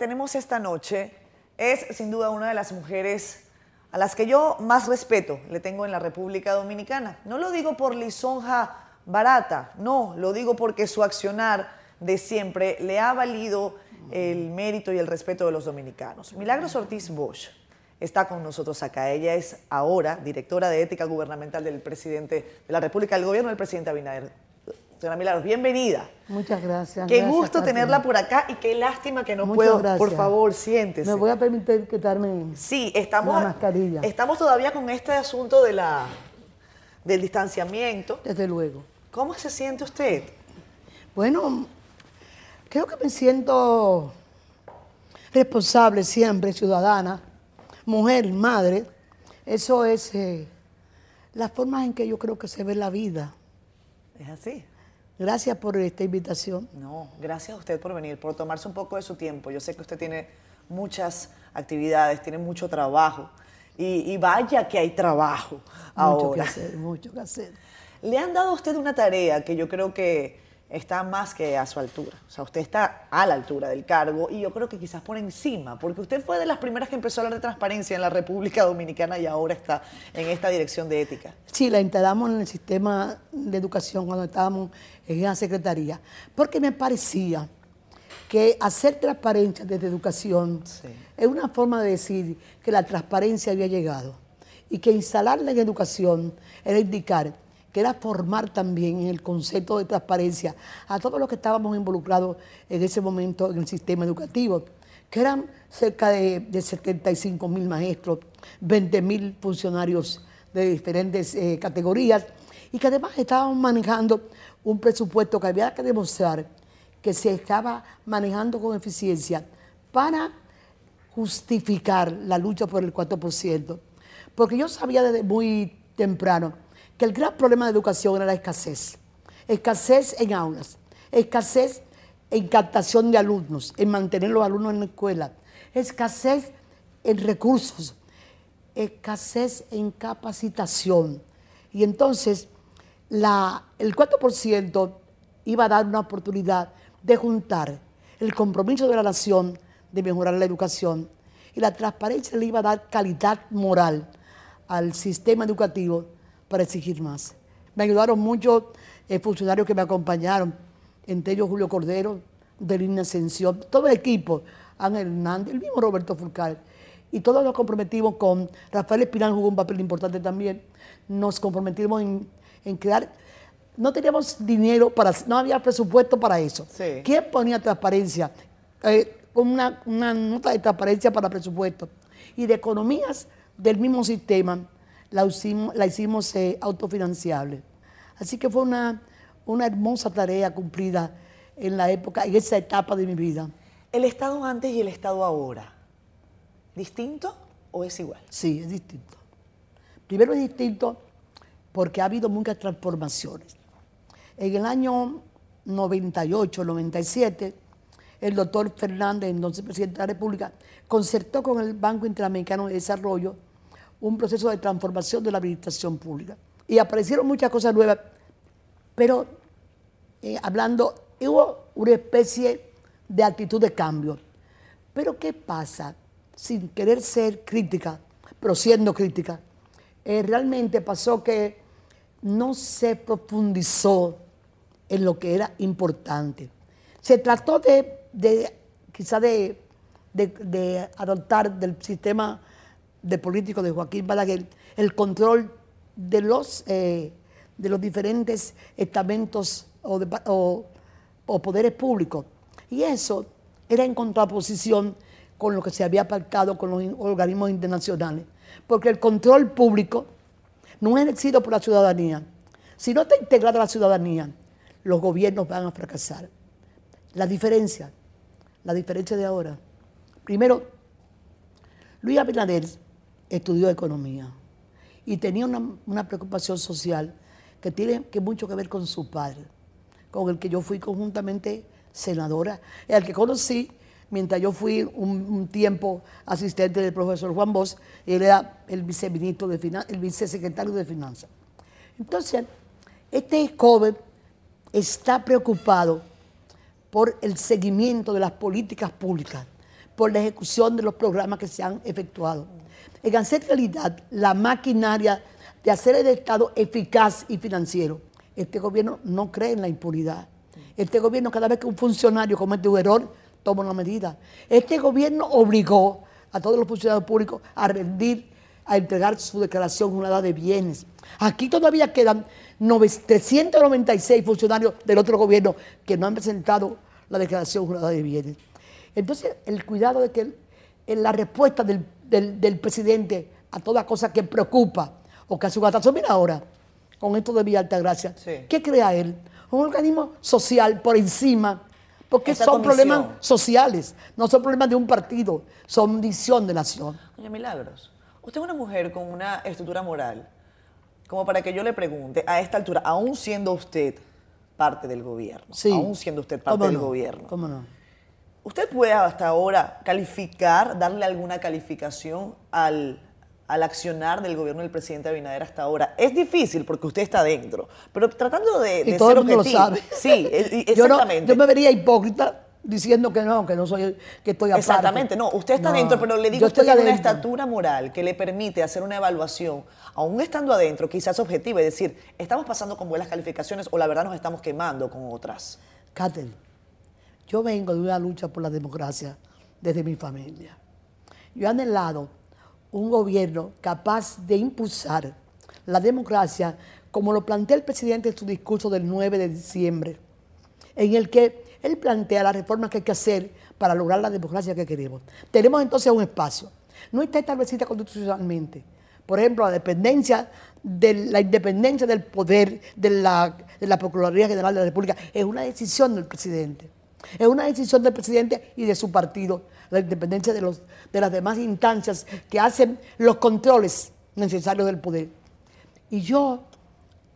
tenemos esta noche es sin duda una de las mujeres a las que yo más respeto le tengo en la República Dominicana. No lo digo por lisonja barata, no, lo digo porque su accionar de siempre le ha valido el mérito y el respeto de los dominicanos. Milagros Ortiz Bosch está con nosotros acá. Ella es ahora directora de ética gubernamental del presidente de la República, del gobierno del presidente Abinader. Señora Milagros, bienvenida. Muchas gracias. Qué gracias, gusto tenerla por acá y qué lástima que no Muchas puedo. gracias. Por favor, siéntese. Me voy a permitir quitarme. Sí, estamos, La mascarilla. estamos todavía con este asunto de la, del distanciamiento. Desde luego. ¿Cómo se siente usted? Bueno, creo que me siento responsable siempre, ciudadana, mujer, madre. Eso es eh, la forma en que yo creo que se ve la vida. Es así. Gracias por esta invitación. No, gracias a usted por venir, por tomarse un poco de su tiempo. Yo sé que usted tiene muchas actividades, tiene mucho trabajo. Y, y vaya que hay trabajo Mucho que ahora. hacer, mucho que hacer. Le han dado a usted una tarea que yo creo que está más que a su altura. O sea, usted está a la altura del cargo y yo creo que quizás por encima, porque usted fue de las primeras que empezó a hablar de transparencia en la República Dominicana y ahora está en esta dirección de ética. Sí, la integramos en el sistema de educación cuando estábamos en la secretaría, porque me parecía que hacer transparencia desde educación Sí. es una forma de decir que la transparencia había llegado y que instalarla en educación era indicar que era formar también en el concepto de transparencia a todos los que estábamos involucrados en ese momento en el sistema educativo, que eran cerca de, de 75 mil maestros, 20 mil funcionarios de diferentes eh, categorías y que además estábamos manejando un presupuesto que había que demostrar que se estaba manejando con eficiencia para justificar la lucha por el 4%. Porque yo sabía desde muy temprano que el gran problema de educación era la escasez. Escasez en aulas, escasez en captación de alumnos, en mantener los alumnos en la escuela, escasez en recursos, escasez en capacitación. Y entonces el 4% iba a dar una oportunidad de juntar el compromiso de la nación de mejorar la educación y la transparencia le iba a dar calidad moral al sistema educativo para exigir más. Me ayudaron muchos eh, funcionarios que me acompañaron, entre ellos Julio Cordero, Delina Ascensión, todo el equipo, Ángel Hernández, el mismo Roberto Fulcar, y todos nos comprometimos con, Rafael Espinal jugó un papel importante también, nos comprometimos en, en crear, no teníamos dinero para, no había presupuesto para eso. Sí. ¿Quién ponía transparencia? Eh, una, una nota de transparencia para presupuesto. Y de economías del mismo sistema la hicimos, la hicimos eh, autofinanciable. Así que fue una, una hermosa tarea cumplida en la época, en esa etapa de mi vida. ¿El Estado antes y el Estado ahora? ¿Distinto o es igual? Sí, es distinto. Primero es distinto porque ha habido muchas transformaciones. En el año 98, 97, el doctor Fernández, entonces presidente de la República, concertó con el Banco Interamericano de Desarrollo un proceso de transformación de la administración pública. Y aparecieron muchas cosas nuevas, pero eh, hablando, hubo una especie de actitud de cambio. Pero ¿qué pasa? Sin querer ser crítica, pero siendo crítica, eh, realmente pasó que no se profundizó en lo que era importante. Se trató de, de quizá de, de- de adoptar del sistema de político de Joaquín Balaguer el control de los, eh, de los diferentes estamentos o, de- o- o poderes públicos. Y eso era en contraposición con lo que se había pactado con los organismos internacionales. Porque el control público no es ejercido por la ciudadanía. Si no está integrada la ciudadanía, los gobiernos van a fracasar. La diferencia, la diferencia de ahora. Primero, Luis Abinader estudió economía y tenía una, una preocupación social que tiene que mucho que ver con su padre, con el que yo fui conjuntamente senadora, el que conocí mientras yo fui un, tiempo asistente del profesor Juan Bosch, y él era el viceministro de Finan- el vicesecretario de Finanzas. Entonces, este joven está preocupado por el seguimiento de las políticas públicas, por la ejecución de los programas que se han efectuado. En hacer realidad la maquinaria de hacer el Estado eficaz y financiero. Este gobierno no cree en la impunidad. Este gobierno, cada vez que un funcionario comete un error, toma una medida. Este gobierno obligó a todos los funcionarios públicos a rendir, a entregar su declaración jurada de bienes. Aquí todavía quedan 396 funcionarios del otro gobierno que no han presentado la declaración jurada de bienes. Entonces, el cuidado de que la respuesta del, presidente a toda cosa que preocupa o que a su gatazo, mira ahora, con esto de Villa Altagracia, ¿qué crea él? Un organismo social por encima, porque son problemas sociales, no son problemas de un partido, son visión de nación. Doña Milagros, usted es una mujer con una estructura moral, como para que yo le pregunte, a esta altura, aún siendo usted parte del gobierno, aún siendo usted parte del gobierno. ¿Cómo no? ¿Usted puede hasta ahora calificar, darle alguna calificación al, accionar del gobierno del presidente Abinader hasta ahora? Es difícil porque usted está dentro, pero tratando de, y todo el mundo lo sabe. Sí, exactamente. Yo, me vería hipócrita diciendo que no, que no soy, que estoy aparte. Exactamente, no, usted está dentro, pero le digo, usted tiene una estatura moral que le permite hacer una evaluación, aún estando adentro, quizás objetiva, y decir, estamos pasando con buenas calificaciones o la verdad nos estamos quemando con otras. Cátel, yo vengo de una lucha por la democracia desde mi familia. Yo he anhelado un gobierno capaz de impulsar la democracia como lo plantea el presidente en su discurso del 9 de diciembre, en el que él plantea las reformas que hay que hacer para lograr la democracia que queremos. Tenemos entonces un espacio. No está establecida constitucionalmente. Por ejemplo, la dependencia de la independencia del poder de la, de la Procuraduría General de la República es una decisión del presidente. Es una decisión del presidente y de su partido, la independencia de, los, de las demás instancias que hacen los controles necesarios del poder. Y yo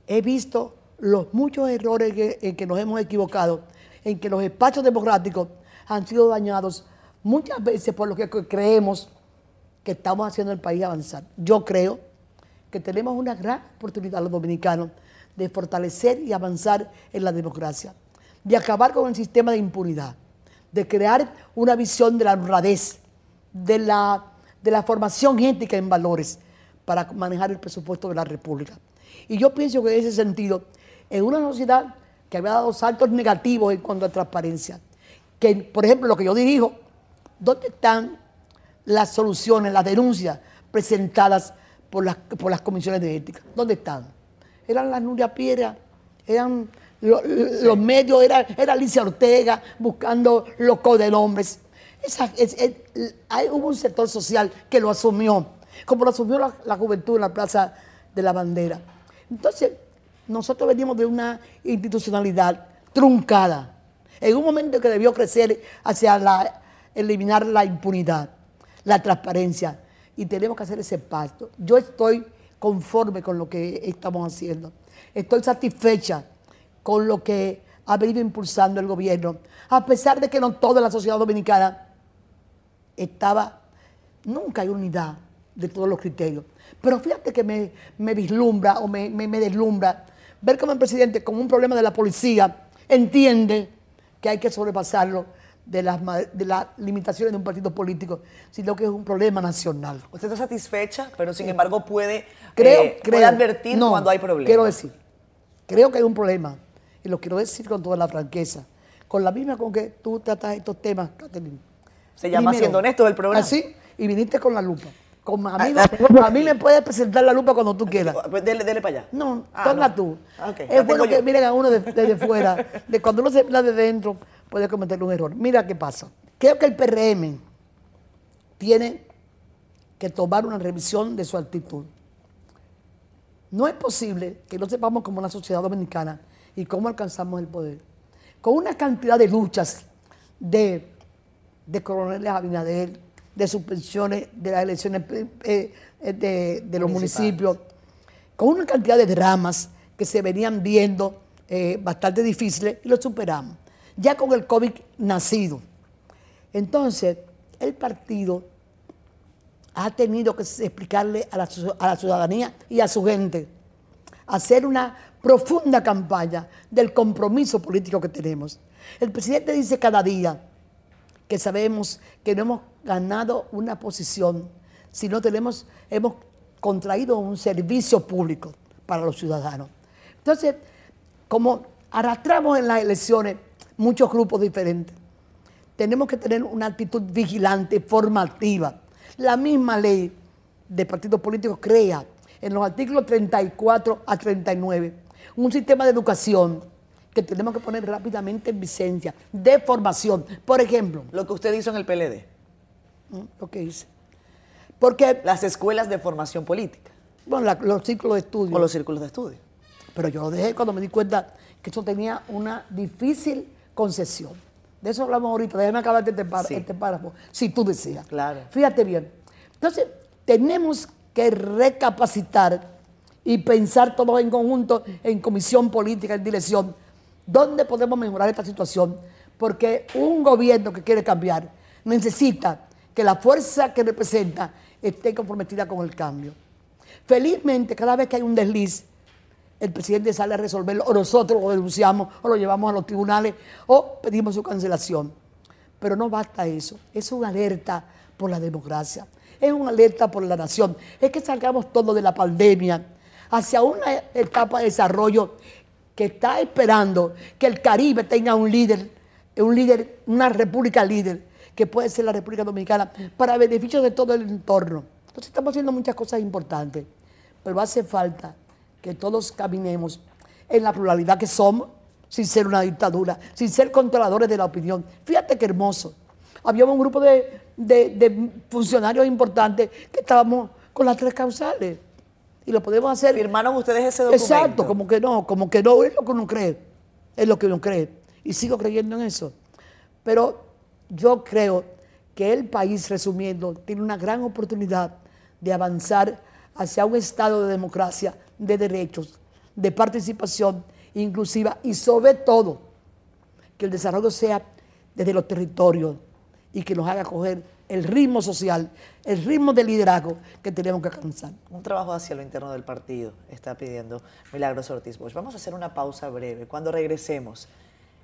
he visto los muchos errores en que nos hemos equivocado en que los espacios democráticos han sido dañados muchas veces por lo que creemos que estamos haciendo el país avanzar. Yo creo que tenemos una gran oportunidad los dominicanos de fortalecer y avanzar en la democracia, de acabar con el sistema de impunidad, de crear una visión de la honradez, de la, de la formación ética en valores para manejar el presupuesto de la República. Y yo pienso que en ese sentido, en una sociedad que había dado saltos negativos en cuanto a transparencia. Que, por ejemplo, lo que yo dirijo, ¿dónde están las soluciones, las denuncias presentadas por las, por las comisiones de ética? ¿Dónde están? Eran las Nuria Piedra, eran los medios, era, era Alicia Ortega buscando los codenombres. Esa, hay, hubo un sector social que lo asumió, como lo asumió la, la juventud en la Plaza de la Bandera. Entonces, nosotros venimos de una institucionalidad truncada, en un momento que debió crecer hacia la, eliminar la impunidad, la transparencia, y tenemos que hacer ese pacto. Yo estoy conforme con lo que estamos haciendo. Estoy satisfecha con lo que ha venido impulsando el gobierno, a pesar de que no toda la sociedad dominicana estaba, nunca hay unidad de todos los criterios. Pero fíjate que me, vislumbra o me, me deslumbra ver cómo el presidente, con un problema de la policía, entiende que hay que sobrepasarlo de las, de las limitaciones de un partido político, sino que es un problema nacional. Usted está satisfecha, pero sin embargo puede, creo, eh, advertir cuando hay problemas. Quiero decir, creo que hay un problema, y lo quiero decir con toda la franqueza, con la misma con que tú tratas estos temas, Catherine. Se llama Siendo Honesto el programa. Así, y viniste con la lupa. Ah, a mí, me puedes presentar la lupa cuando tú quieras. Pues dele, para allá. No, ah, tú. Ah, es bueno que miren a uno desde fuera. De cuando uno se habla de dentro, puede cometer un error. Mira qué pasa. Creo que el PRM tiene que tomar una revisión de su actitud. No es posible que no sepamos como una sociedad dominicana y cómo alcanzamos el poder. Con una cantidad de luchas de, de coroneles Abinader, de suspensiones de las elecciones eh, eh, de, los municipios, con una cantidad de dramas que se venían viendo eh, bastante difíciles y lo superamos. Ya con el COVID nacido. Entonces, el partido ha tenido que explicarle a la, a la ciudadanía y a su gente, hacer una profunda campaña del compromiso político que tenemos. El presidente dice cada día que sabemos que no hemos ganado una posición si no tenemos, hemos contraído un servicio público para los ciudadanos. Entonces, como arrastramos en las elecciones muchos grupos diferentes, tenemos que tener una actitud vigilante, formativa. La misma ley de partidos políticos crea en los artículos 34 a 39 un sistema de educación que tenemos que poner rápidamente en vigencia, de formación. Por ejemplo. Lo que usted hizo en el PLD. Lo que hice. Porque. Las escuelas de formación política. Bueno, los círculos de estudio. O los círculos de estudio. Pero yo lo dejé cuando me di cuenta que eso tenía una difícil concesión. De eso hablamos ahorita. Déjame acabar este, este párrafo, si tú deseas. Claro. Fíjate bien. Entonces, tenemos que recapacitar y pensar todos en conjunto, en comisión política, en dirección, dónde podemos mejorar esta situación. Porque un gobierno que quiere cambiar necesita que la fuerza que representa esté comprometida con el cambio. Felizmente, cada vez que hay un desliz, el presidente sale a resolverlo, o nosotros lo denunciamos, o lo llevamos a los tribunales, o pedimos su cancelación. Pero no basta eso, es una alerta por la democracia, es una alerta por la nación, es que salgamos todos de la pandemia hacia una etapa de desarrollo que está esperando que el Caribe tenga un líder, un líder, una república líder, que puede ser la República Dominicana, para beneficio de todo el entorno. Entonces estamos haciendo muchas cosas importantes, pero hace falta que todos caminemos en la pluralidad que somos, sin ser una dictadura, sin ser controladores de la opinión. Fíjate qué hermoso. Había un grupo de, de funcionarios importantes que estábamos con las tres causales y lo podemos hacer. ¿Firmaron ustedes ese documento? Exacto, como que no, como que no, es lo que uno cree, es lo que uno cree. Y sigo creyendo en eso. Pero yo creo que el país, resumiendo, tiene una gran oportunidad de avanzar hacia un estado de democracia, de derechos, de participación inclusiva y sobre todo que el desarrollo sea desde los territorios y que nos haga coger el ritmo social, el ritmo de liderazgo que tenemos que alcanzar. Un trabajo hacia lo interno del partido está pidiendo Milagros Ortiz Bosch. Vamos a hacer una pausa breve. Cuando regresemos,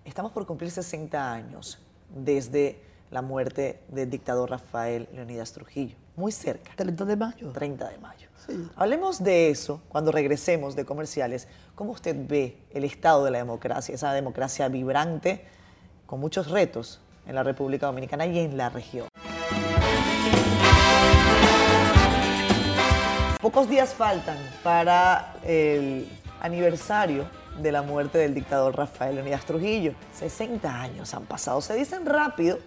estamos por cumplir 60 años desde la muerte del dictador Rafael Leonidas Trujillo, muy cerca. 30 de mayo. 30 de mayo. Hablemos de eso cuando regresemos de comerciales. ¿Cómo usted ve el estado de la democracia, esa democracia vibrante, con muchos retos en la República Dominicana y en la región? Pocos días faltan para el aniversario de la muerte del dictador Rafael Leonidas Trujillo. 60 años han pasado. Se dicen rápido,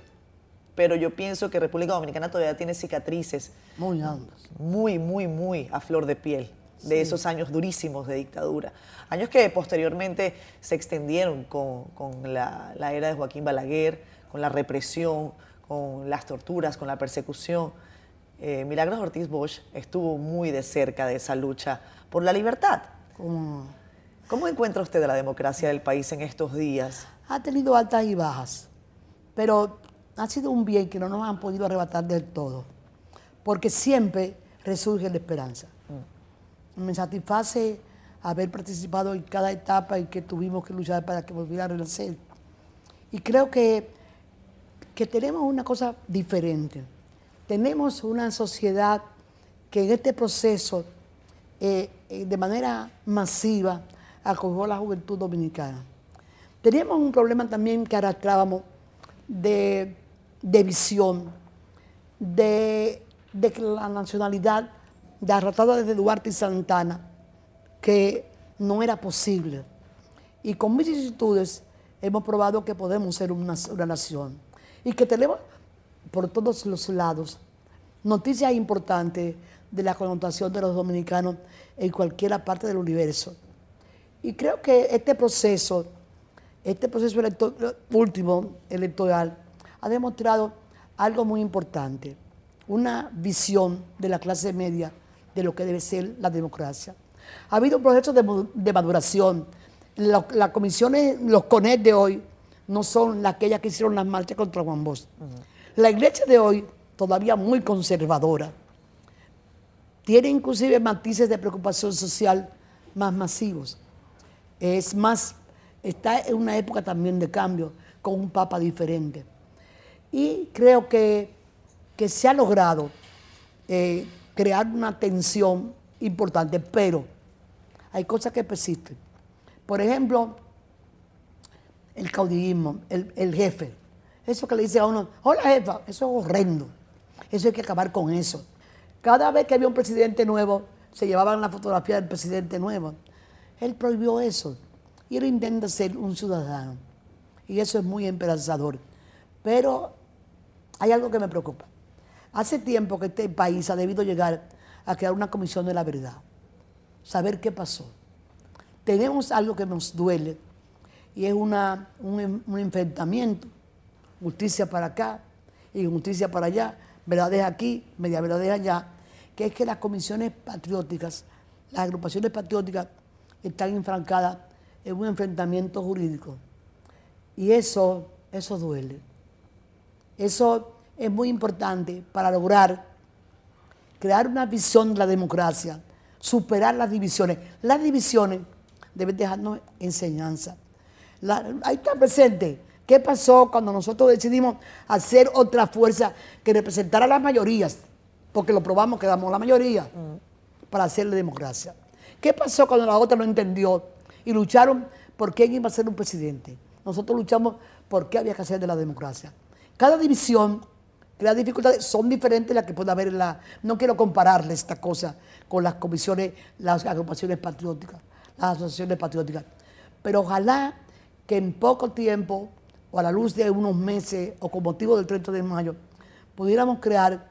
pero yo pienso que República Dominicana todavía tiene cicatrices. Muy hondas. Muy, muy, muy a flor de piel de esos años durísimos de dictadura. Años que posteriormente se extendieron con, la, la era de Joaquín Balaguer, con la represión, con las torturas, con la persecución. Eh, Milagros Ortiz Bosch estuvo muy de cerca de esa lucha por la libertad. ¿Cómo, encuentra usted la democracia del país en estos días? Ha tenido altas y bajas, pero ha sido un bien que no nos han podido arrebatar del todo, porque siempre resurge la esperanza. Mm. Me satisface haber participado en cada etapa en que tuvimos que luchar para que volviera a renacer. Y creo que, que tenemos una cosa diferente tenemos una sociedad que en este proceso, eh, eh, de manera masiva, acogió a la juventud dominicana. Teníamos un problema también que arrastrábamos de, visión, de, la nacionalidad de arrastrada desde Duarte y Santana, que no era posible. Y con vicisitudes hemos probado que podemos ser una nación y que tenemos por todos los lados noticias importantes de la connotación de los dominicanos en cualquier parte del universo. Y creo que este proceso, este proceso último electoral, ha demostrado algo muy importante, una visión de la clase media de lo que debe ser la democracia. Ha habido un proceso de, maduración. las comisiones, los CONET de hoy, no son aquellas que hicieron las marchas contra Juan Bosch. La iglesia de hoy, todavía muy conservadora, tiene inclusive matices de preocupación social más masivos. Es más, está en una época también de cambio, con un papa diferente. Y creo que que se ha logrado eh, crear una tensión importante, pero hay cosas que persisten. Por ejemplo, el caudillismo, el, jefe. Eso que le dice a uno, hola jefa, eso es horrendo. Eso hay que acabar con eso. Cada vez que había un presidente nuevo, se llevaban la fotografía del presidente nuevo. Él prohibió eso. Y él intenta ser un ciudadano. Y eso es muy esperanzador. Pero hay algo que me preocupa. Hace tiempo que este país ha debido llegar a crear una comisión de la verdad. Saber qué pasó. Tenemos algo que nos duele y es una, un, enfrentamiento. Justicia para acá y justicia para allá. Verdades aquí, media verdades allá. Que es que las comisiones patrióticas, las agrupaciones patrióticas están enfrancadas en un enfrentamiento jurídico. Y eso, eso duele. Eso es muy importante para lograr crear una visión de la democracia, superar las divisiones. Las divisiones deben dejarnos enseñanza. Ahí está presente. ¿Qué pasó cuando nosotros decidimos hacer otra fuerza que representara a las mayorías? Porque lo probamos, quedamos la mayoría para hacerle democracia. ¿Qué pasó cuando la otra no entendió y lucharon por quién iba a ser un presidente? Nosotros luchamos por qué había que hacer de la democracia. Cada división las dificultades son diferentes las que puede haber la... No quiero compararle esta cosa con las comisiones, las agrupaciones patrióticas, las asociaciones patrióticas. Pero ojalá que en poco tiempo, o a la luz de unos meses, o con motivo del 30 de mayo, pudiéramos crear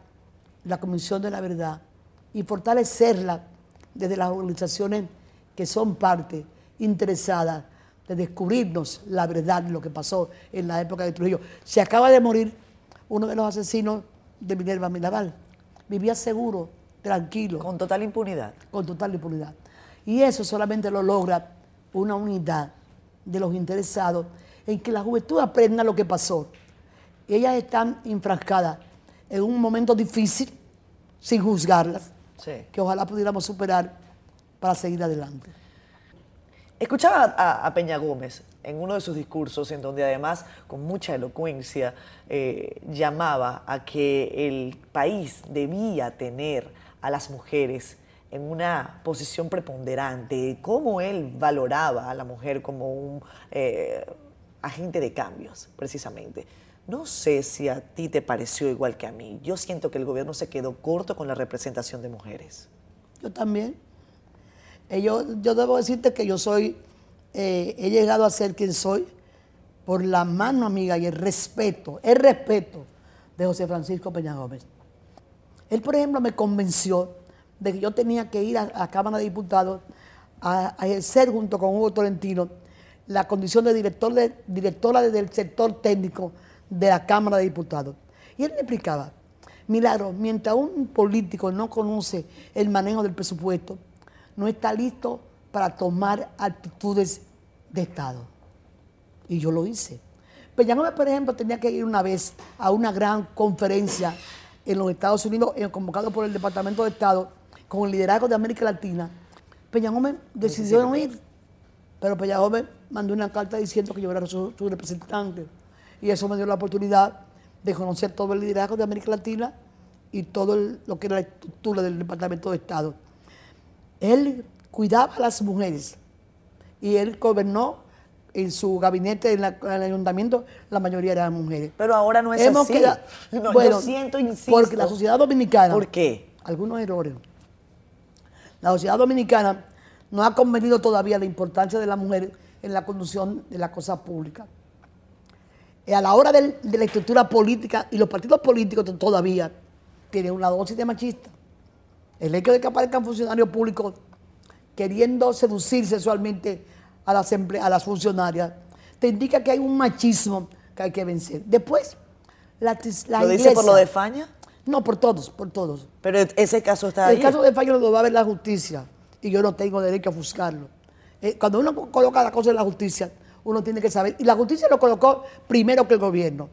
la Comisión de la Verdad y fortalecerla desde las organizaciones que son parte interesadas de descubrirnos la verdad de lo que pasó en la época de Trujillo. Se acaba de morir uno de los asesinos de Minerva Mirabal. Vivía seguro, tranquilo. Con total impunidad. Con total impunidad. Y eso solamente lo logra una unidad de los interesados en que la juventud aprenda lo que pasó. Ellas están enfrascadas en un momento difícil, sin juzgarlas, que ojalá pudiéramos superar para seguir adelante. Escuchaba a, Peña Gómez en uno de sus discursos, en donde además con mucha elocuencia eh, llamaba a que el país debía tener a las mujeres en una posición preponderante, cómo él valoraba a la mujer como un eh, agente de cambios, precisamente. No sé si a ti te pareció igual que a mí. Yo siento que el gobierno se quedó corto con la representación de mujeres. Yo también. Eh, yo, yo debo decirte que yo soy eh, he llegado a ser quien soy por la mano amiga y el respeto, el respeto de José Francisco Peña Gómez. Él, por ejemplo, me convenció de que yo tenía que ir a la Cámara de Diputados a, ejercer junto con Hugo Tolentino la condición de, director directora del sector técnico de la Cámara de Diputados. Y él me explicaba, Milagro, mientras un político no conoce el manejo del presupuesto, no está listo para tomar actitudes de Estado. Y yo lo hice. Peñanome, por ejemplo, tenía que ir una vez a una gran conferencia en los Estados Unidos, eh, convocado por el Departamento de Estado, con el liderazgo de América Latina. Peñanome decidió no ir, pero Peñanome mandó una carta diciendo que yo era su, representante. Y eso me dio la oportunidad de conocer todo el liderazgo de América Latina y todo lo que era la estructura del Departamento de Estado. Él cuidaba a las mujeres. Y él gobernó en su gabinete, en, el ayuntamiento, la mayoría eran mujeres. Pero ahora no es así. bueno, siento, insisto. Porque la sociedad dominicana... ¿Por qué? Algunos errores. La sociedad dominicana no ha convenido todavía la importancia de la mujer en la conducción de la cosa pública. Y a la hora de la estructura política, y los partidos políticos todavía tienen una dosis de machista. El hecho de que aparezcan funcionarios públicos queriendo seducir sexualmente a las, a las funcionarias, te indica que hay un machismo que hay que vencer. Después, la, ¿Lo dice por lo de Faña? No, por todos, por todos. Pero ese caso está ahí. El caso de Faña lo va a ver la justicia y yo no tengo derecho a buscarlo. Eh, cuando uno coloca la cosa en la justicia, uno tiene que saber. Y la justicia lo colocó primero que el gobierno,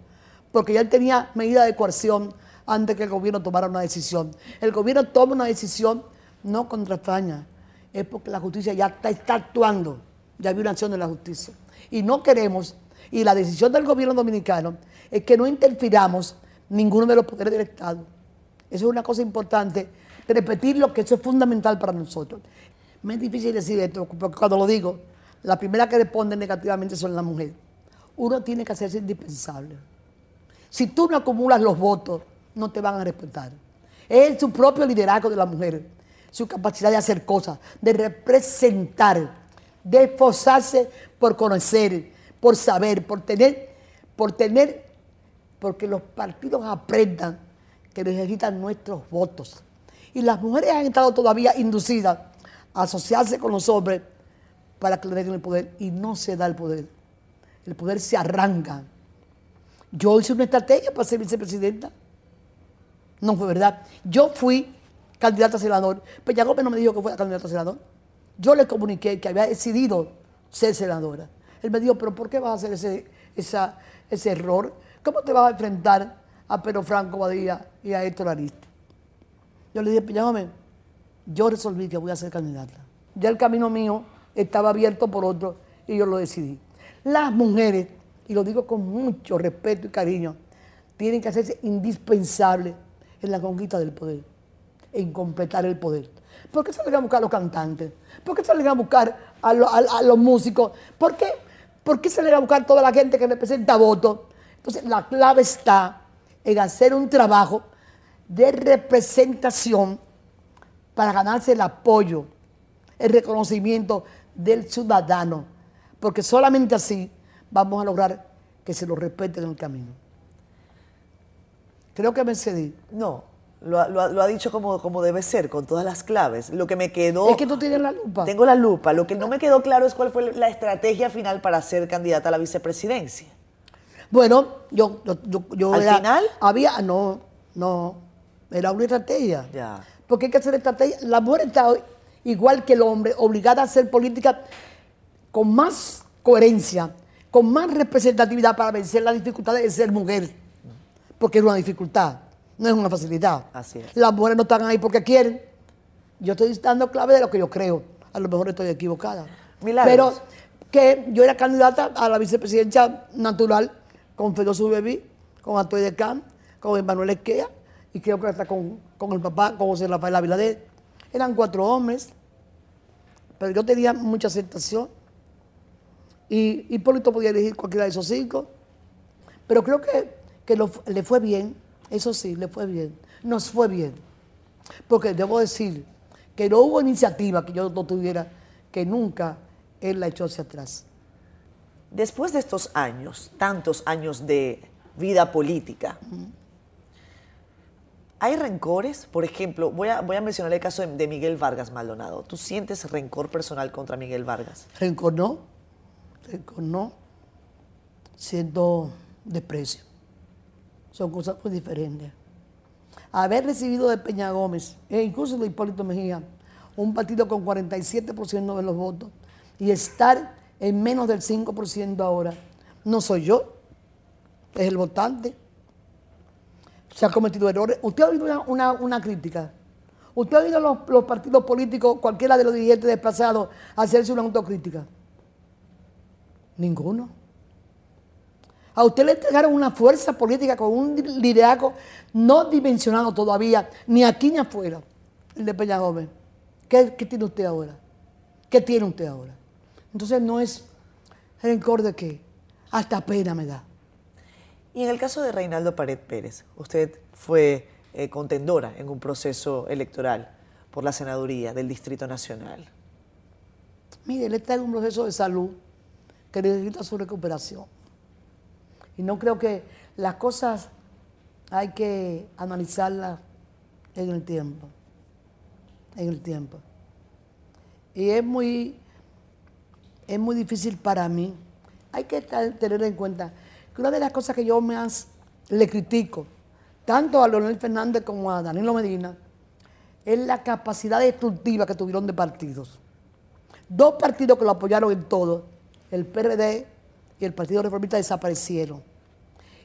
porque ya él tenía medida de coerción antes que el gobierno tomara una decisión. El gobierno toma una decisión no contra Faña, es porque la justicia ya está, actuando, ya hay una acción de la justicia. Y no queremos, y la decisión del gobierno dominicano es que no interfiramos ninguno de los poderes del Estado. Eso es una cosa importante, repetirlo, que eso es fundamental para nosotros. Me es difícil decir esto, porque cuando lo digo, la primera que responde negativamente son las mujeres. Uno tiene que hacerse indispensable. Si tú no acumulas los votos, no te van a respetar. Es su propio liderazgo de la mujer, su capacidad de hacer cosas, de representar, de esforzarse por conocer, por saber, por tener, por tener, porque los partidos aprendan que necesitan nuestros votos. Y las mujeres han estado todavía inducidas a asociarse con los hombres para que le den el poder y no se da el poder. El poder se arranca. Yo hice una estrategia para ser vicepresidenta. No fue verdad. Yo fui candidata a senador. Peña Gómez no me dijo que fuera candidata a senador. Yo le comuniqué que había decidido ser senadora. Él me dijo, pero ¿por qué vas a hacer ese, ese error? ¿Cómo te vas a enfrentar a Pedro Franco Badía y a Héctor Ariste? Yo le dije, Peña Gómez, yo resolví que voy a ser candidata. Ya el camino mío estaba abierto por otro y yo lo decidí. Las mujeres, y lo digo con mucho respeto y cariño, tienen que hacerse indispensables en la conquista del poder, en completar el poder. ¿Por qué salen a buscar a los cantantes? ¿Por qué salen a buscar a, los músicos? ¿Por qué? ¿Por qué salen a buscar toda la gente que representa votos? Entonces, la clave está en hacer un trabajo de representación para ganarse el apoyo, el reconocimiento del ciudadano, porque solamente así vamos a lograr que se lo respeten en el camino. Creo que me cedí. No, lo, ha dicho como, como debe ser, con todas las claves. Lo que me quedó... Es que tú tienes la lupa. Tengo la lupa. Lo que no me quedó claro es cuál fue la estrategia final para ser candidata a la vicepresidencia. Bueno, yo... yo, ¿Al final? Había... No, no. Era una estrategia. Ya. Porque hay que hacer estrategia. La mujer está igual que el hombre, obligada a hacer política con más coherencia, con más representatividad para vencer las dificultades de ser mujer. Porque es una dificultad, no es una facilidad. Así es. Las mujeres no están ahí porque quieren. Yo estoy dando clave de lo que yo creo. A lo mejor estoy equivocada. Pero que yo era candidata a la vicepresidencia natural con Fedosu Bebí, con Antonio de Camp, con Emanuel Esquea y creo que hasta con, con el papá, con José Rafael Aviladez. Eran cuatro hombres, pero yo tenía mucha aceptación. Y Hipólito podía elegir cualquiera de esos cinco. Pero creo que, que le fue bien, eso sí, le fue bien. Nos fue bien. Porque debo decir que no hubo iniciativa que yo no tuviera que nunca él la echó hacia atrás. Después de estos años, tantos años de vida política, ¿Hay rencores? Por ejemplo, voy a, mencionar el caso de, Miguel Vargas Maldonado. ¿Tú sientes rencor personal contra Miguel Vargas? Rencor no. Rencor no. Siento desprecio. Son cosas muy diferentes. Haber recibido de Peña Gómez, e incluso de Hipólito Mejía, un partido con 47% de los votos y estar en menos del 5% ahora, no soy yo, es el votante se han cometido errores. ¿Usted ha oído una, crítica? ¿Usted ha oído los, los, partidos políticos, cualquiera de los dirigentes desplazados, hacerse una autocrítica? Ninguno. A usted le entregaron una fuerza política con un liderazgo no dimensionado todavía, ni aquí ni afuera, el de Peña Gómez. ¿Qué, ¿Qué, tiene usted ahora? ¿Qué tiene usted ahora? Entonces no es rencor de qué, hasta pena me da. Y en el caso de Reinaldo Pared Pérez, usted fue eh, contendora en un proceso electoral por la senaduría del Distrito Nacional. Mire, él está en un proceso de salud que necesita su recuperación. Y no creo que las cosas hay que analizarlas en el tiempo. En el tiempo. Y es muy, es muy difícil para mí. Hay que tener en cuenta una de las cosas que yo más le critico, tanto a Leonel Fernández como a Danilo Medina, es la capacidad destructiva que tuvieron de partidos. Dos partidos que lo apoyaron en todo, el PRD y el Partido Reformista desaparecieron.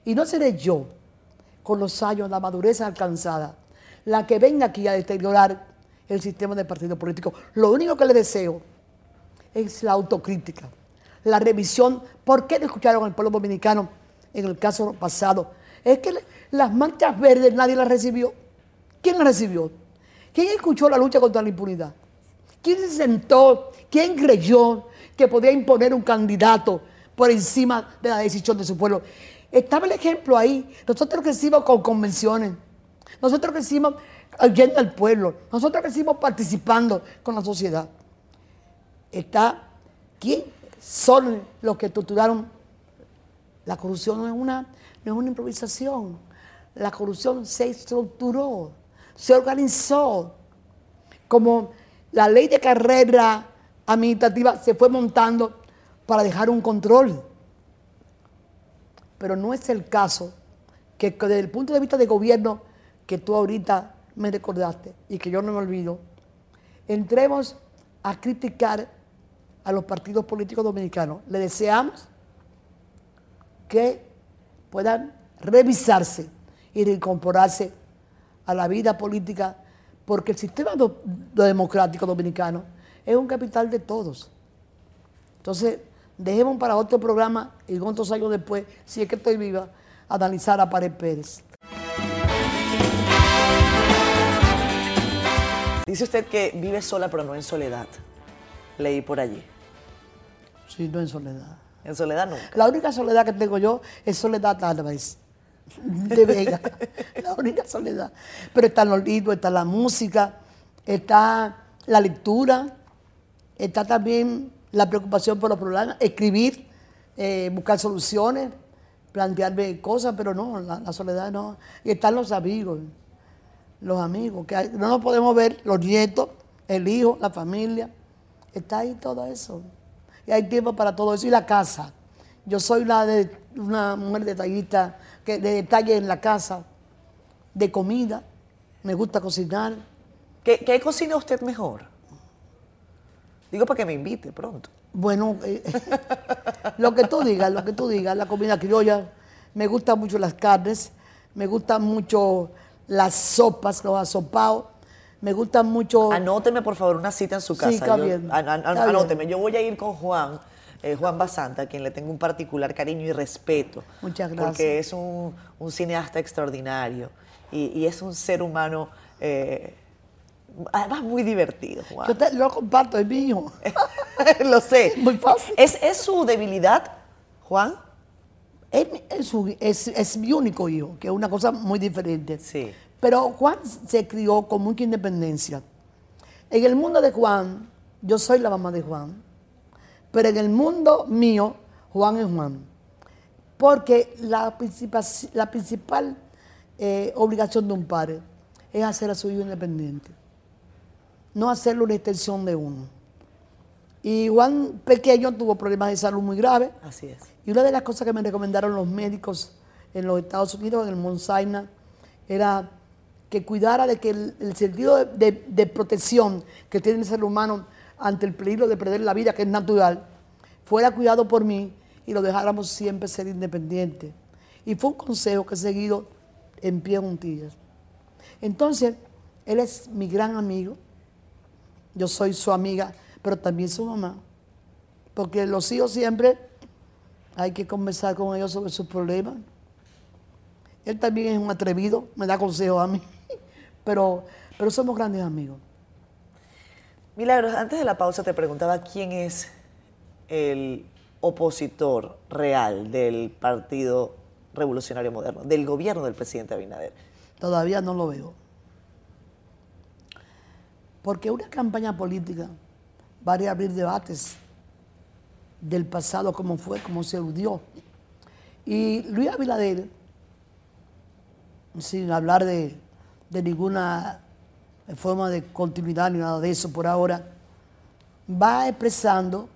Y no seré yo, con los años, la madurez alcanzada, la que venga aquí a deteriorar el sistema de partidos políticos. Lo único que le deseo es la autocrítica, la revisión. ¿Por qué no escucharon al pueblo dominicano en el caso pasado, Es que las marchas verdes nadie las recibió. ¿Quién las recibió? ¿Quién escuchó la lucha contra la impunidad? ¿Quién se sentó? ¿Quién creyó que podía imponer un candidato por encima de la decisión de su pueblo? Estaba el ejemplo ahí. Nosotros crecimos con convenciones. Nosotros crecimos oyendo al pueblo. Nosotros crecimos participando con la sociedad. Está, ¿quién son los que torturaron? La corrupción no es una, no es una improvisación. La corrupción se estructuró, se organizó. Como la ley de carrera administrativa se fue montando para dejar un control. Pero no es el caso que desde el punto de vista de gobierno que tú ahorita me recordaste y que yo no me olvido, entremos a criticar a los partidos políticos dominicanos. Le deseamos que puedan revisarse y reincorporarse a la vida política, porque el sistema democrático dominicano es un capital de todos. Entonces, dejemos para otro programa y otros años después, si es que estoy viva, analizar a Pared Pérez. Dice usted que vive sola pero no en soledad. Leí por allí. Sí, no en soledad. En soledad no. La única soledad que tengo yo es soledad Álvarez de Vega. la única soledad. Pero está los libros, está la música, está la lectura, está también la preocupación por los problemas, escribir, eh, buscar soluciones, plantearme cosas, pero no, la, soledad no. Y están los amigos, los amigos, que no nos podemos ver, los nietos, el hijo, la familia. Está ahí todo eso. Y hay tiempo para todo eso. Y la casa. Yo soy la de una mujer detallista, que, de detalle en la casa, de comida. Me gusta cocinar. ¿Qué, qué cocina usted mejor? Digo para que me invite pronto. Bueno, eh, lo que tú digas, lo que tú digas, la comida criolla. Me gustan mucho las carnes, me gustan mucho las sopas, los asopados. Me gustan mucho. Anóteme, por favor, una cita en su casa. Sí, está bien. anóteme. Yo voy a ir con Juan, eh, Juan Basanta, a quien le tengo un particular cariño y respeto. Muchas gracias. Porque es un, cineasta extraordinario y, es un ser humano. Eh, además, muy divertido, Juan. Yo te, lo comparto, es hijo. lo sé. Muy fácil. ¿Es, ¿Es, su debilidad, Juan? Es, es, es, mi único hijo, que es una cosa muy diferente. Sí. Pero Juan se crió con mucha independencia. En el mundo de Juan, yo soy la mamá de Juan, pero en el mundo mío, Juan es Juan. Porque la principal, la principal eh, obligación de un padre es hacer a su hijo independiente, no hacerlo una extensión de uno. Y Juan pequeño tuvo problemas de salud muy graves. Así es. Y una de las cosas que me recomendaron los médicos en los Estados Unidos, en el Mount Sinai, era que cuidara de que el, sentido de, protección que tiene el ser humano ante el peligro de perder la vida, que es natural, fuera cuidado por mí y lo dejáramos siempre ser independiente. Y fue un consejo que he seguido en pie juntillas. Entonces, él es mi gran amigo, yo soy su amiga, pero también su mamá, porque los hijos siempre hay que conversar con ellos sobre sus problemas. Él también es un atrevido, me da consejos a mí pero, pero somos grandes amigos. Milagros, antes de la pausa te preguntaba quién es el opositor real del Partido Revolucionario Moderno, del gobierno del presidente Abinader. Todavía no lo veo. Porque una campaña política va a abrir debates del pasado, cómo fue, cómo se dio. Y Luis Abinader, sin hablar de de ninguna forma de continuidad ni nada de eso por ahora, va expresando,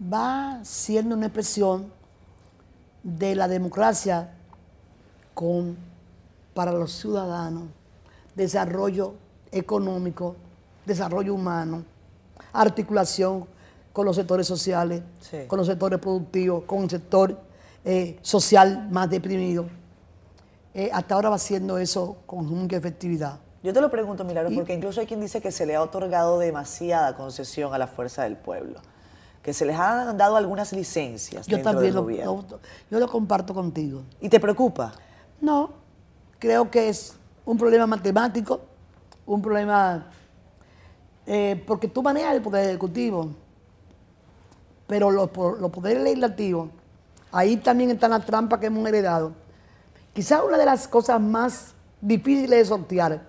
va siendo una expresión de la democracia con, para los ciudadanos, desarrollo económico, desarrollo humano, articulación con los sectores sociales, con los sectores productivos, con el sector eh, social más deprimido. Eh, hasta ahora va haciendo eso con mucha efectividad. Yo te lo pregunto, Milagro, porque incluso hay quien dice que se le ha otorgado demasiada concesión a la fuerza del pueblo. que se les han dado algunas licencias Yo también lo, lo- yo lo comparto contigo. ¿Y te preocupa? No, creo que es un problema matemático, un problema eh, porque tú manejas el poder ejecutivo, pero los, los poderes legislativos, ahí también está la trampa que hemos heredado. Quizás una de las cosas más difíciles de sortear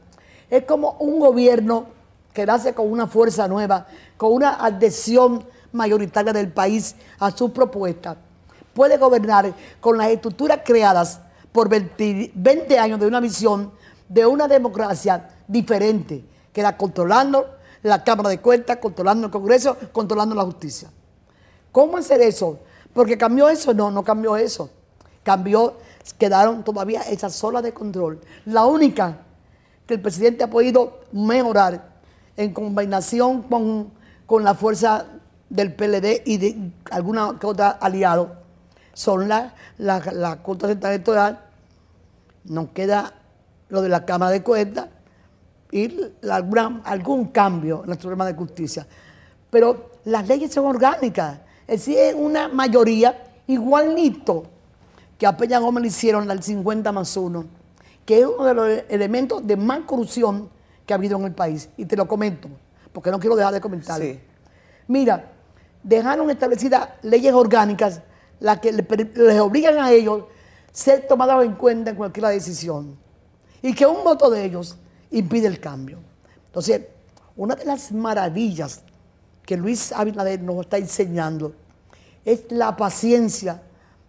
es como un gobierno que nace con una fuerza nueva, con una adhesión mayoritaria del país a sus propuestas, puede gobernar con las estructuras creadas por 20, 20 años de una visión de una democracia diferente, que era controlando la Cámara de Cuentas, controlando el Congreso, controlando la justicia. ¿Cómo hacer eso? Porque cambió eso, no, no cambió eso. Cambió, quedaron todavía esas solas de control. La única que el presidente ha podido mejorar en combinación con, con la fuerza del PLD y de alguna que otra aliado son la, la, la Junta Central Electoral. Nos queda lo de la Cámara de Cuentas y la- algún cambio en el sistema de justicia. Pero las leyes son orgánicas. Es decir, una mayoría igualito que a Peña Gómez le hicieron al 50 más 1, que es uno de los elementos de más corrupción que ha habido en el país. Y te lo comento, porque no quiero dejar de comentarlo. Sí. Mira, dejaron establecidas leyes orgánicas las que les obligan a ellos ser tomados en cuenta en cualquier decisión. Y que un voto de ellos impide el cambio. Entonces, una de las maravillas que Luis Abinader nos está enseñando es la paciencia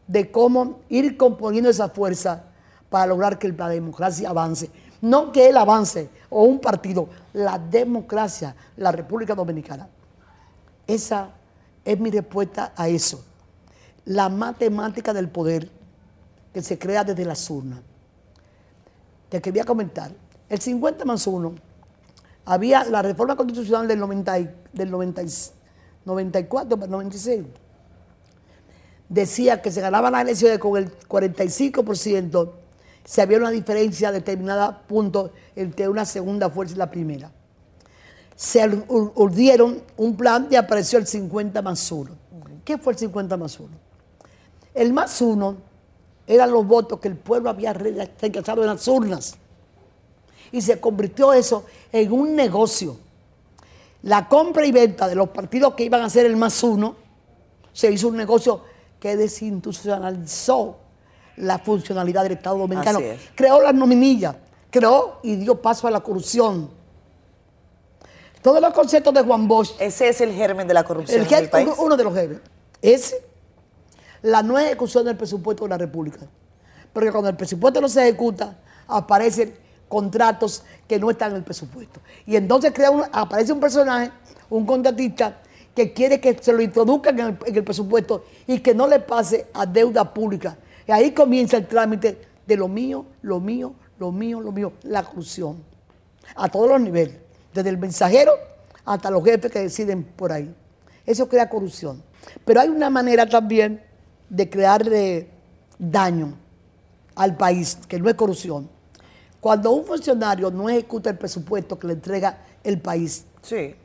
de cómo ir componiendo esa fuerza para lograr que la democracia avance. No que él avance o un partido, la democracia, la República Dominicana. Esa es mi respuesta a eso. La matemática del poder que se crea desde las urnas. Te quería comentar. El 50 más 1, había la reforma constitucional del, 90 y- del 90 y- 94 para 96. Decía que se ganaban las elecciones con el 45% si había una diferencia determinada punto entre una segunda fuerza y la primera se ur- ur- urdieron un plan y apareció el 50 más 1. ¿Qué fue el 50 más 1? El más 1 eran los votos que el pueblo había re- rechazado en las urnas. Y se convirtió eso en un negocio. La compra y venta de los partidos que iban a ser el más uno se hizo un negocio que desinstitucionalizó la funcionalidad del Estado Dominicano. Es. Creó las nominillas, creó y dio paso a la corrupción. Todos los conceptos de Juan Bosch Ese es el germen de la corrupción el país. uno, uno de los jefes. Es la no ejecución del presupuesto de la República. Porque cuando el presupuesto no se ejecuta, aparecen contratos que no están en el presupuesto. Y entonces crea un- aparece un personaje, un contratista, que quiere que se lo introduzcan en el, presupuesto y que no le pase a deuda pública. Y ahí comienza el trámite de lo mío, lo mío, lo mío, lo mío, la corrupción. A todos los niveles, desde el mensajero hasta los jefes que deciden por ahí. Eso crea corrupción. Pero hay una manera también de crearle daño al país, que no es corrupción. Cuando un funcionario no ejecuta el presupuesto que le entrega el país, Sí.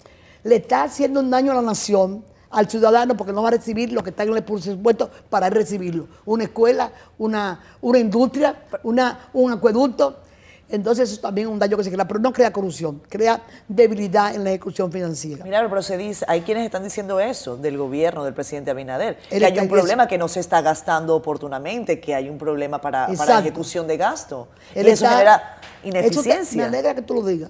Le está haciendo un daño a la nación, al ciudadano, porque no va a recibir lo que está en el presupuesto para recibirlo. Una escuela, una, una industria, una, un acueducto. Entonces eso también es un daño que se crea, pero no crea corrupción, crea debilidad en la ejecución financiera. Mira, pero se dice, hay quienes están diciendo eso del gobierno del presidente Abinader, Él que hay un problema que no se está gastando oportunamente, que hay un problema para, para ejecución de gasto. Él y eso está- genera Eso te- ineficiencia. me alegra que tú lo digas,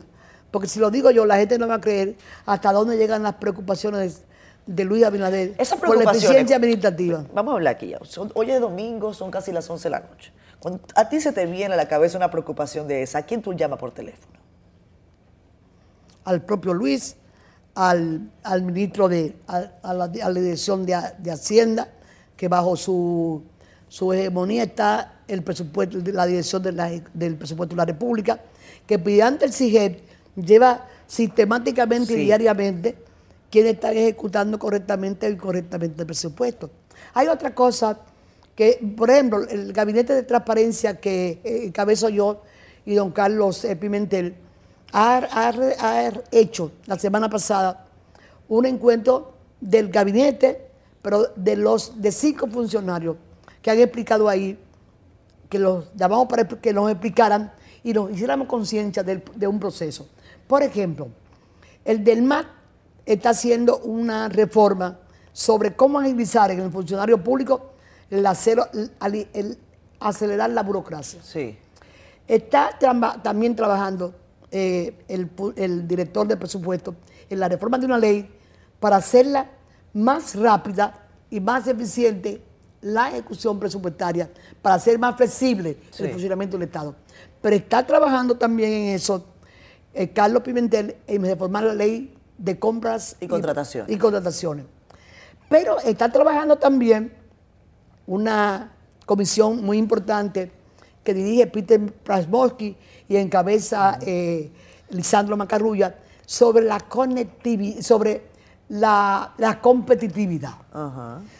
porque si lo digo yo, la gente no va a creer hasta dónde llegan las preocupaciones de Luis Abinader Esas por la eficiencia administrativa. Vamos a hablar aquí ya. Son- hoy es domingo, son casi las 11 de la noche. Cuando a ti se te viene a la cabeza una preocupación de esa, ¿a quién tú llamas por teléfono? al propio Luis, al, al ministro de, a, a la, a la dirección de, de Hacienda, que bajo su, su hegemonía está el presupuesto, la dirección de la- del presupuesto de la República, que mediante el CIGEP lleva sistemáticamente Sí. y diariamente quiénes están ejecutando correctamente o incorrectamente el presupuesto. Hay otra cosa que, por ejemplo, el gabinete de transparencia que eh, encabezo yo y don Carlos eh, Pimentel ha, ha ha hecho la semana pasada un encuentro del gabinete, pero de los de cinco funcionarios que han explicado ahí, que los llamamos para que nos explicaran y nos hiciéramos conciencia de un proceso. Por ejemplo, el del MAC está haciendo una reforma sobre cómo agilizar en el funcionario público el, acelerar la burocracia. Sí. Está también trabajando eh, el, director de presupuesto en la reforma de una ley para hacerla más rápida y más eficiente la ejecución presupuestaria, para hacer más flexible el funcionamiento del Estado. Pero está trabajando también en eso eh, Carlos Pimentel en reformar la ley de compras y, contrataciones. y contrataciones. Pero está trabajando también una comisión muy importante que dirige Peter Prasbowski y encabeza eh, Lisandro Macarrulla sobre la conectividad, sobre la, competitividad.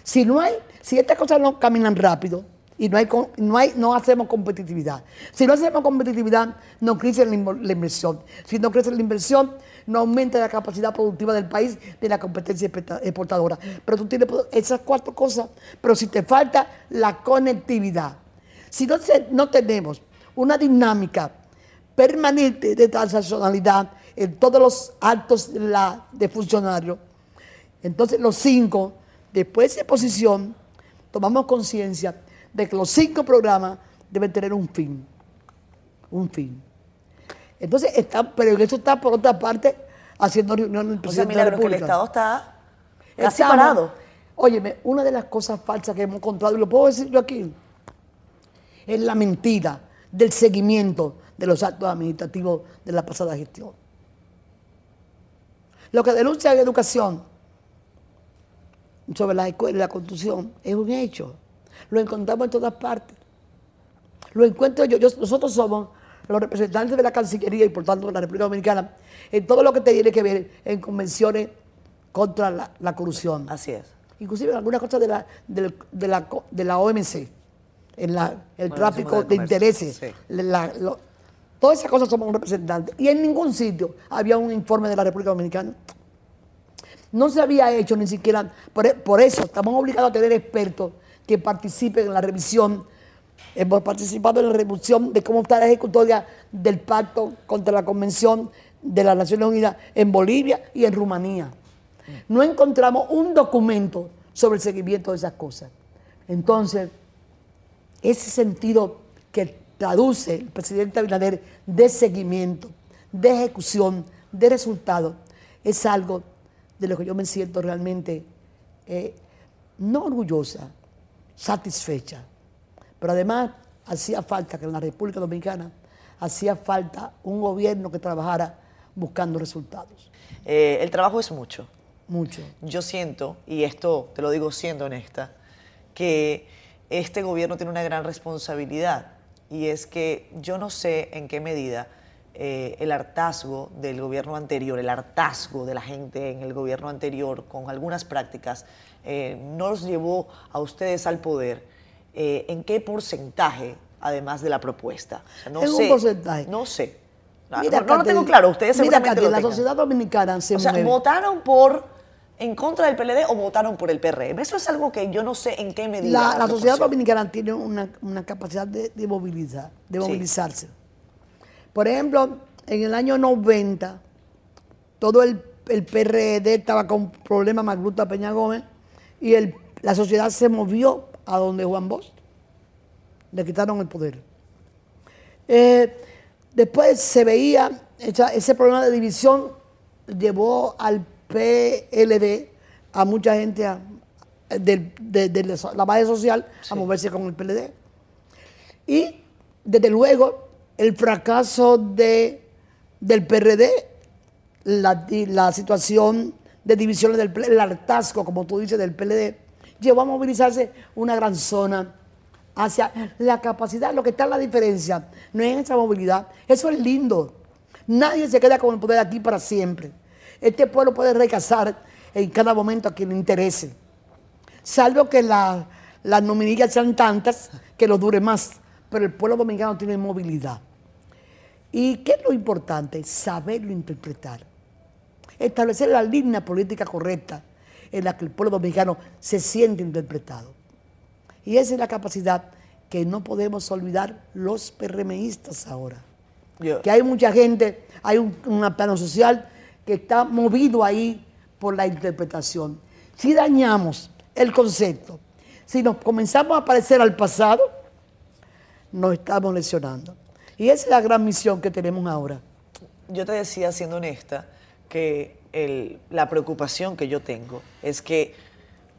Si no hay, si estas cosas no caminan rápido y no hay, no hacemos competitividad. Si no hacemos competitividad, no crece la, inversión. Si no crece la inversión, no aumenta la capacidad productiva del país de la competencia exportadora. Pero tú tienes esas cuatro cosas, pero si te falta la conectividad, si no, no tenemos una dinámica permanente de transaccionalidad en todos los actos de, la, entonces los cinco, después de posición, tomamos conciencia de que los cinco programas deben tener un fin. Un fin. Entonces, está, pero eso está por otra parte haciendo reuniones el presidente de la República. que el Estado está así parado. Óyeme, una de las cosas falsas que hemos encontrado, y lo puedo decir yo aquí, es la mentira del seguimiento de los actos administrativos de la pasada gestión. Lo que denuncia en educación sobre la escuela y la construcción es un hecho. Lo encontramos en todas partes. Lo encuentro yo, nosotros somos los representantes de la Cancillería y por tanto de la República Dominicana en todo lo que tiene que ver en convenciones contra la, corrupción. Así es. Inclusive en algunas cosas de la, de, la, OMC, en el tráfico de, intereses. todas esas cosas somos representantes. Y en ningún sitio había un informe de la República Dominicana. No se había hecho ni siquiera, por, eso estamos obligados a tener expertos que participen en la revisión. Hemos participado en la revisión de cómo está la ejecutoria del pacto contra la Convención de las Naciones Unidas en Bolivia y en Rumanía. No encontramos un documento sobre el seguimiento de esas cosas. Entonces, ese sentido que traduce el presidente Abinader de seguimiento, de ejecución, de resultado, es algo de lo que yo me siento realmente eh, no orgullosa, satisfecha. Pero además hacía falta que en la República Dominicana hacía falta un gobierno que trabajara buscando resultados. Eh, el trabajo es mucho. Mucho. Yo siento, y esto te lo digo siendo honesta, que este gobierno tiene una gran responsabilidad y es que yo no sé en qué medida eh, el hartazgo del gobierno anterior, el hartazgo de la gente en el gobierno anterior con algunas prácticas, eh, no los llevó a ustedes al poder. Eh, ¿En qué porcentaje, además de la propuesta? no sé, un porcentaje. No sé. no, lo tengo claro, ustedes seguramente mira, la sociedad dominicana se O sea, votaron por en contra del PLD o votaron por el PRM. Eso es algo que yo no sé en qué medida. La, sociedad dominicana tiene una, capacidad de, movilizar, de movilizarse. Por ejemplo, en el año 90, todo el, PRD estaba con problemas, Magruta Peña Gómez, y la sociedad se movió a donde Juan Bosch. Le quitaron el poder. Eh, después se veía, ese problema de división llevó al PLD a mucha gente de, la base social a moverse con el PLD. Y desde luego el fracaso de, del PRD, la, situación de divisiones del el hartazgo, como tú dices, del PLD, llevó a movilizarse una gran zona hacia la capacidad, lo que está en la diferencia, no es esa movilidad, eso es lindo. Nadie se queda con el poder aquí para siempre. Este pueblo puede recasar en cada momento a quien le interese, salvo que las nominillas sean tantas que lo dure más, pero el pueblo dominicano tiene movilidad. ¿Y qué es lo importante? Saberlo interpretar. Establecer la línea política correcta en la que el pueblo dominicano se siente interpretado. Y esa es la capacidad que no podemos olvidar los PRMistas ahora. Que hay mucha gente, hay un, un plano social que está movido ahí por la interpretación. Si dañamos el concepto, si nos comenzamos a parecer al pasado, nos estamos lesionando. Y esa es la gran misión que tenemos ahora. Yo te decía, siendo honesta, que el- la preocupación que yo tengo es que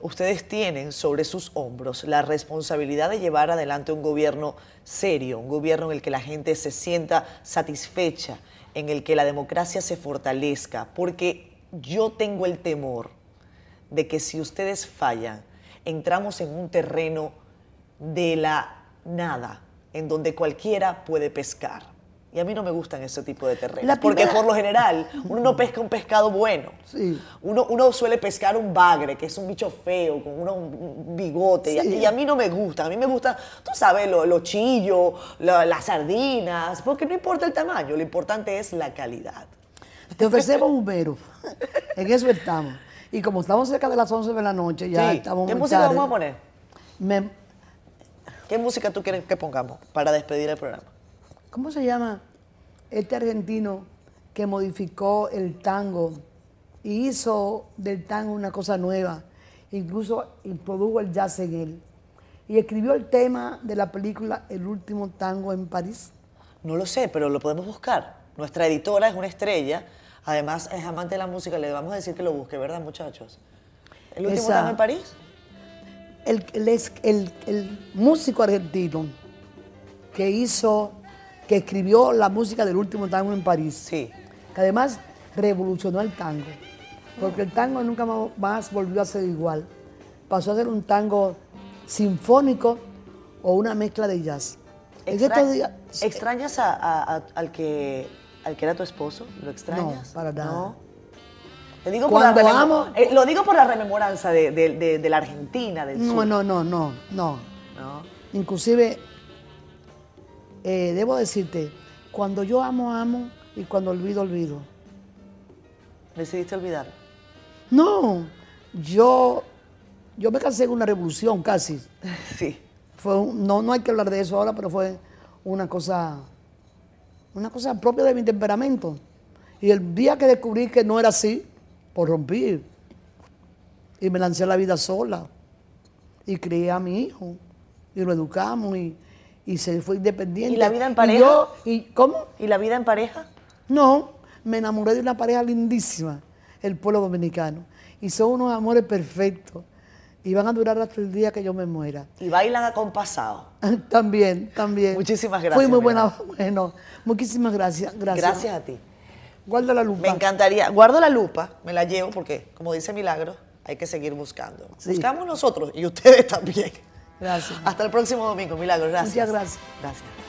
ustedes tienen sobre sus hombros la responsabilidad de llevar adelante un gobierno serio, un gobierno en el que la gente se sienta satisfecha, en el que la democracia se fortalezca, porque yo tengo el temor de que si ustedes fallan, entramos en un terreno de la nada, en donde cualquiera puede pescar. Y a mí no me gustan ese tipo de terrenos, porque por lo general uno no pesca un pescado bueno. Sí. Uno, uno suele pescar un bagre, que es un bicho feo, con uno- un bigote, y a- Sí. y, a mí no me gusta. A mí me gusta, tú sabes, lo, lo chillo, la- las sardinas, porque no importa el tamaño, lo importante es la calidad. Te ofrecemos un mero. En eso estamos. Y como estamos cerca de las 11 de la noche, ya Sí. estamos ¿Qué muy música tarde, vamos a poner? me- ¿Qué música tú quieres que pongamos para despedir el programa? ¿Cómo se llama este argentino que modificó el tango y hizo del tango una cosa nueva? Incluso introdujo el jazz en él. Y escribió el tema de la película El último tango en París. No lo sé, pero lo podemos buscar. Nuestra editora es una estrella, además es amante de la música, le vamos a decir que lo busque, ¿verdad, muchachos? ¿El último Esa- tango en París? El, el es- el- el músico argentino que hizo, que escribió la música del último tango en París. Sí. que además revolucionó el tango, porque el tango nunca más volvió a ser igual. Pasó a ser un tango sinfónico o una mezcla de jazz. Extra- días- ¿Extrañas a- a- a- al, que, al que era tu esposo? ¿Lo extrañas? No, para nada. ¿No? Te digo por la Cuando amo- eh, lo digo por la rememoranza de, de- de- de la Argentina, del no, sur. no, no, no, no. ¿no? Inclusive, eh, debo decirte, cuando yo amo, amo, y cuando olvido, olvido. Decidiste olvidar. No, yo, yo me casé en una revolución casi. Sí. Fue un- no, no hay que hablar de eso ahora, pero fue una cosa, una cosa propia de mi temperamento. Y el día que descubrí que no era así, por rompí. Y me lancé a la vida sola. Y crié a mi hijo. Y lo educamos y, y se fue independiente. ¿Y la vida en Y pareja? yo- ¿Y cómo? ¿Y la vida en pareja? No, me enamoré de una pareja lindísima, el pueblo dominicano. Y son unos amores perfectos. Y van a durar hasta el día que yo me muera. Y bailan acompasados. También, también. Muchísimas gracias, Fui muy buena. Bueno, muchísimas gracias. Gracias. Gracias a ti. Guarda la lupa. Me encantaría. Guardo la lupa, me la llevo porque, como dice Milagro, hay que seguir buscando. Sí. Buscamos nosotros y ustedes también. Gracias. Hasta el próximo domingo, Milagro. Gracias. Muchas gracias. Gracias.